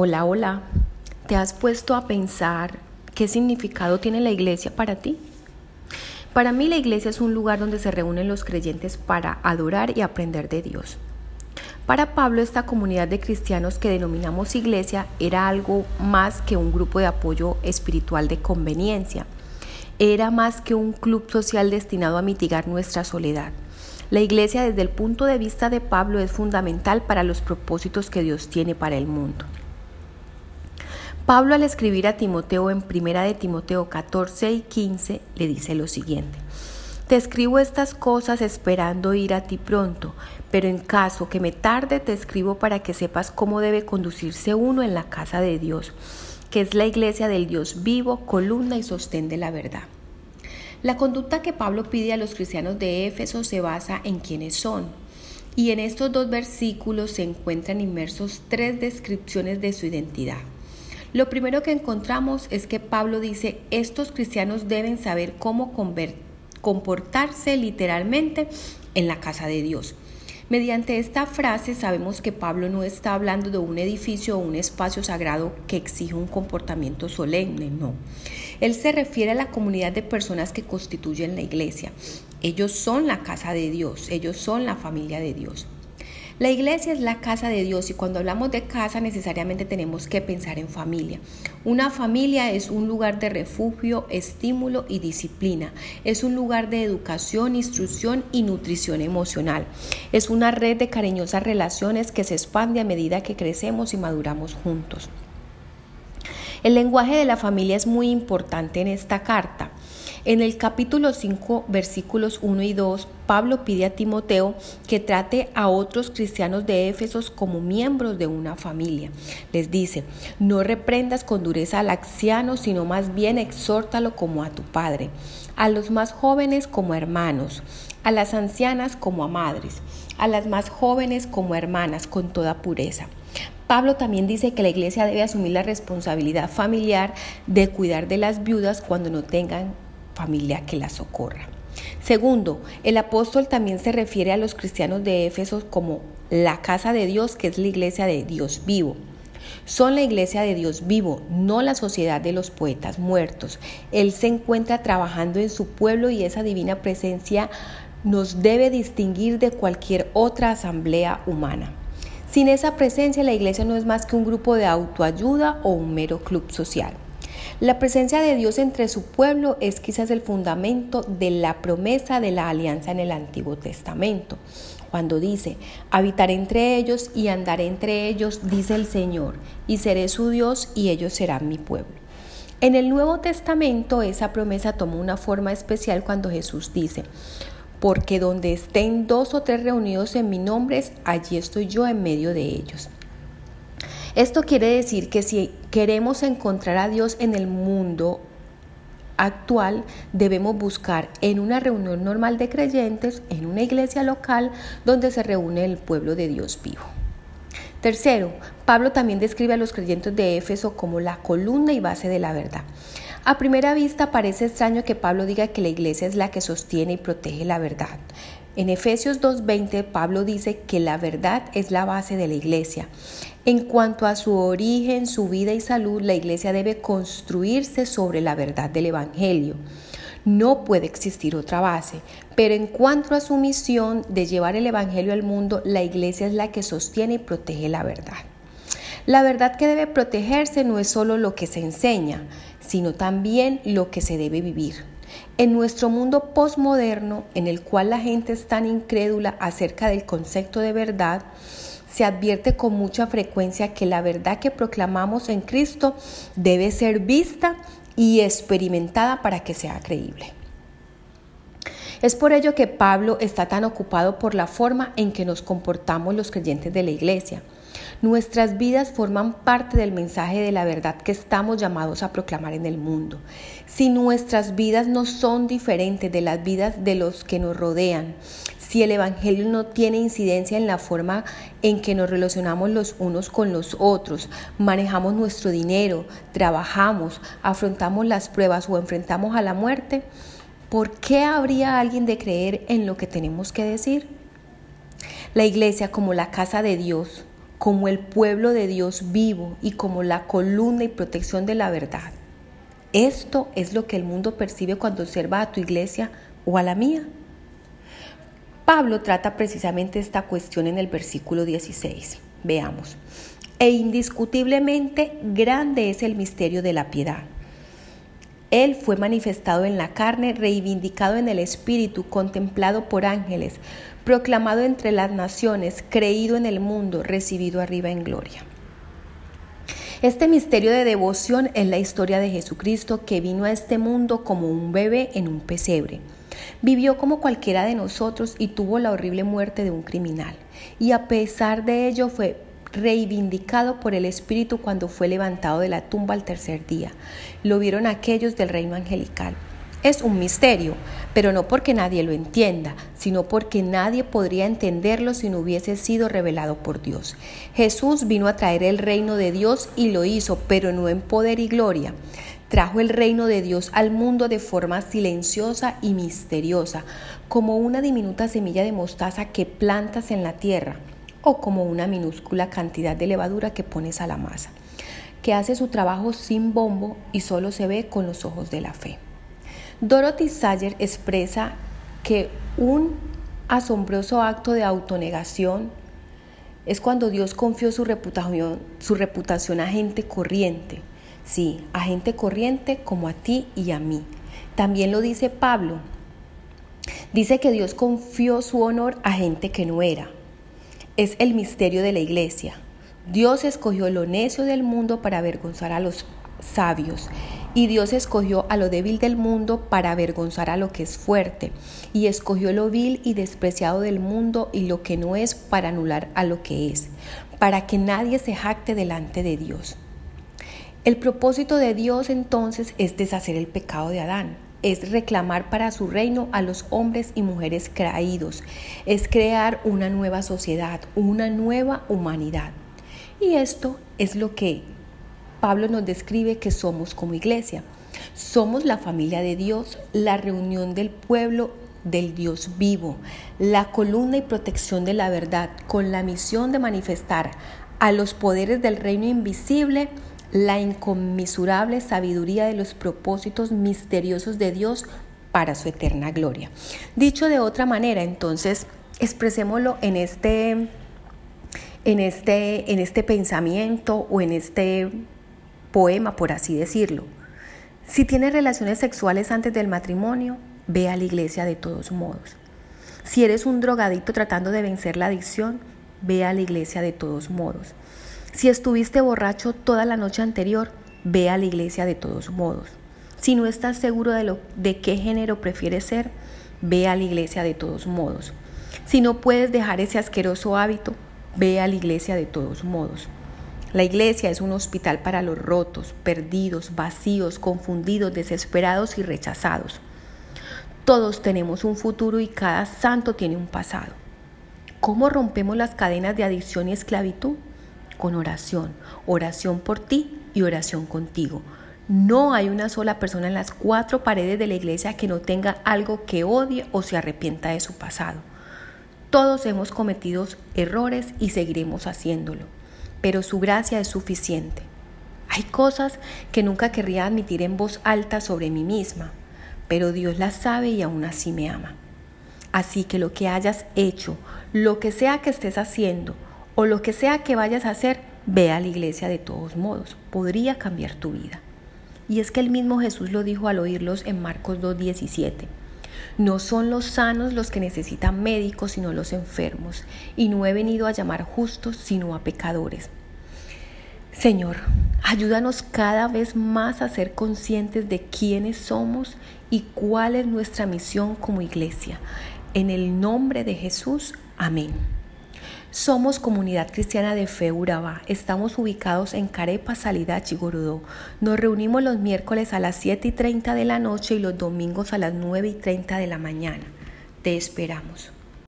Hola, hola. ¿Te has puesto a pensar qué significado tiene la iglesia para ti? Para mí la iglesia es un lugar donde se reúnen los creyentes para adorar y aprender de Dios. Para Pablo esta comunidad de cristianos que denominamos iglesia era algo más que un grupo de apoyo espiritual de conveniencia. Era más que un club social destinado a mitigar nuestra soledad. La iglesia desde el punto de vista de Pablo es fundamental para los propósitos que Dios tiene para el mundo. Pablo al escribir a Timoteo en primera de Timoteo 14 y 15 le dice lo siguiente. Te escribo estas cosas esperando ir a ti pronto, pero en caso que me tarde te escribo para que sepas cómo debe conducirse uno en la casa de Dios, que es la iglesia del Dios vivo, columna y sostén de la verdad. La conducta que Pablo pide a los cristianos de Éfeso se basa en quiénes son, y en estos dos versículos se encuentran inmersos tres descripciones de su identidad. Lo primero que encontramos es que Pablo dice, estos cristianos deben saber cómo comportarse literalmente en la casa de Dios. Mediante esta frase sabemos que Pablo no está hablando de un edificio o un espacio sagrado que exige un comportamiento solemne, no. Él se refiere a la comunidad de personas que constituyen la iglesia. Ellos son la casa de Dios, ellos son la familia de Dios. La iglesia es la casa de Dios y cuando hablamos de casa necesariamente tenemos que pensar en familia. Una familia es un lugar de refugio, estímulo y disciplina. Es un lugar de educación, instrucción y nutrición emocional. Es una red de cariñosas relaciones que se expande a medida que crecemos y maduramos juntos. El lenguaje de la familia es muy importante en esta carta. En el capítulo 5, versículos 1 y 2, Pablo pide a Timoteo que trate a otros cristianos de Éfesos como miembros de una familia. Les dice, no reprendas con dureza al anciano, sino más bien exhórtalo como a tu padre, a los más jóvenes como hermanos, a las ancianas como a madres, a las más jóvenes como hermanas, con toda pureza. Pablo también dice que la iglesia debe asumir la responsabilidad familiar de cuidar de las viudas cuando no tengan familia que la socorra. Segundo, el apóstol también se refiere a los cristianos de Éfeso como la casa de Dios, que es la iglesia de Dios vivo. Son la iglesia de Dios vivo, no la sociedad de los poetas muertos. Él se encuentra trabajando en su pueblo y esa divina presencia nos debe distinguir de cualquier otra asamblea humana. Sin esa presencia la iglesia no es más que un grupo de autoayuda o un mero club social. La presencia de Dios entre su pueblo es quizás el fundamento de la promesa de la alianza en el Antiguo Testamento. Cuando dice, habitaré entre ellos y andaré entre ellos, dice el Señor, y seré su Dios y ellos serán mi pueblo. En el Nuevo Testamento esa promesa tomó una forma especial cuando Jesús dice, porque donde estén dos o tres reunidos en mi nombre, allí estoy yo en medio de ellos. Esto quiere decir que si queremos encontrar a Dios en el mundo actual, debemos buscar en una reunión normal de creyentes, en una iglesia local donde se reúne el pueblo de Dios vivo. Tercero, Pablo también describe a los creyentes de Éfeso como la columna y base de la verdad. A primera vista parece extraño que Pablo diga que la iglesia es la que sostiene y protege la verdad. En Efesios 2.20 Pablo dice que la verdad es la base de la iglesia. En cuanto a su origen, su vida y salud, la iglesia debe construirse sobre la verdad del Evangelio. No puede existir otra base, pero en cuanto a su misión de llevar el Evangelio al mundo, la iglesia es la que sostiene y protege la verdad. La verdad que debe protegerse no es solo lo que se enseña, sino también lo que se debe vivir. En nuestro mundo postmoderno, en el cual la gente es tan incrédula acerca del concepto de verdad, se advierte con mucha frecuencia que la verdad que proclamamos en Cristo debe ser vista y experimentada para que sea creíble. Es por ello que Pablo está tan ocupado por la forma en que nos comportamos los creyentes de la iglesia. Nuestras vidas forman parte del mensaje de la verdad que estamos llamados a proclamar en el mundo. Si nuestras vidas no son diferentes de las vidas de los que nos rodean, si el Evangelio no tiene incidencia en la forma en que nos relacionamos los unos con los otros, manejamos nuestro dinero, trabajamos, afrontamos las pruebas o enfrentamos a la muerte, ¿por qué habría alguien de creer en lo que tenemos que decir? La iglesia como la casa de Dios, como el pueblo de Dios vivo y como la columna y protección de la verdad. Esto es lo que el mundo percibe cuando observa a tu iglesia o a la mía. Pablo trata precisamente esta cuestión en el versículo 16. Veamos. E indiscutiblemente grande es el misterio de la piedad. Él fue manifestado en la carne, reivindicado en el espíritu, contemplado por ángeles, proclamado entre las naciones, creído en el mundo, recibido arriba en gloria. Este misterio de devoción es la historia de Jesucristo que vino a este mundo como un bebé en un pesebre. Vivió como cualquiera de nosotros y tuvo la horrible muerte de un criminal. Y a pesar de ello fue reivindicado por el Espíritu cuando fue levantado de la tumba al tercer día. Lo vieron aquellos del reino angelical. Es un misterio, pero no porque nadie lo entienda, sino porque nadie podría entenderlo si no hubiese sido revelado por Dios. Jesús vino a traer el reino de Dios y lo hizo, pero no en poder y gloria. Trajo el reino de Dios al mundo de forma silenciosa y misteriosa, como una diminuta semilla de mostaza que plantas en la tierra, o como una minúscula cantidad de levadura que pones a la masa, que hace su trabajo sin bombo y solo se ve con los ojos de la fe. Dorothy Sayer expresa que un asombroso acto de autonegación es cuando Dios confió su reputación, su reputación a gente corriente. Sí, a gente corriente como a ti y a mí. También lo dice Pablo. Dice que Dios confió su honor a gente que no era. Es el misterio de la iglesia. Dios escogió lo necio del mundo para avergonzar a los sabios y Dios escogió a lo débil del mundo para avergonzar a lo que es fuerte, y escogió lo vil y despreciado del mundo y lo que no es para anular a lo que es, para que nadie se jacte delante de Dios. El propósito de Dios entonces es deshacer el pecado de Adán, es reclamar para su reino a los hombres y mujeres caídos, es crear una nueva sociedad, una nueva humanidad. Y esto es lo que Pablo nos describe que somos como iglesia. Somos la familia de Dios, la reunión del pueblo del Dios vivo, la columna y protección de la verdad, con la misión de manifestar a los poderes del reino invisible la inconmensurable sabiduría de los propósitos misteriosos de Dios para su eterna gloria. Dicho de otra manera, entonces, expresémoslo en este, en este, en este pensamiento o en este poema, por así decirlo. Si tienes relaciones sexuales antes del matrimonio, ve a la iglesia de todos modos. Si eres un drogadicto tratando de vencer la adicción, ve a la iglesia de todos modos. Si estuviste borracho toda la noche anterior, ve a la iglesia de todos modos. Si no estás seguro de, lo, de qué género prefieres ser, ve a la iglesia de todos modos. Si no puedes dejar ese asqueroso hábito, ve a la iglesia de todos modos. La iglesia es un hospital para los rotos, perdidos, vacíos, confundidos, desesperados y rechazados. Todos tenemos un futuro y cada santo tiene un pasado. ¿Cómo rompemos las cadenas de adicción y esclavitud? Con oración, oración por ti y oración contigo. No hay una sola persona en las cuatro paredes de la iglesia que no tenga algo que odie o se arrepienta de su pasado. Todos hemos cometido errores y seguiremos haciéndolo pero su gracia es suficiente. Hay cosas que nunca querría admitir en voz alta sobre mí misma, pero Dios las sabe y aún así me ama. Así que lo que hayas hecho, lo que sea que estés haciendo o lo que sea que vayas a hacer, ve a la iglesia de todos modos. Podría cambiar tu vida. Y es que el mismo Jesús lo dijo al oírlos en Marcos 2.17. No son los sanos los que necesitan médicos, sino los enfermos. Y no he venido a llamar justos, sino a pecadores. Señor, ayúdanos cada vez más a ser conscientes de quiénes somos y cuál es nuestra misión como iglesia. En el nombre de Jesús, amén. Somos Comunidad Cristiana de Fe. Estamos ubicados en Carepa, Salida, Chigurudó. Nos reunimos los miércoles a las 7 y 30 de la noche y los domingos a las 9 y 30 de la mañana. Te esperamos.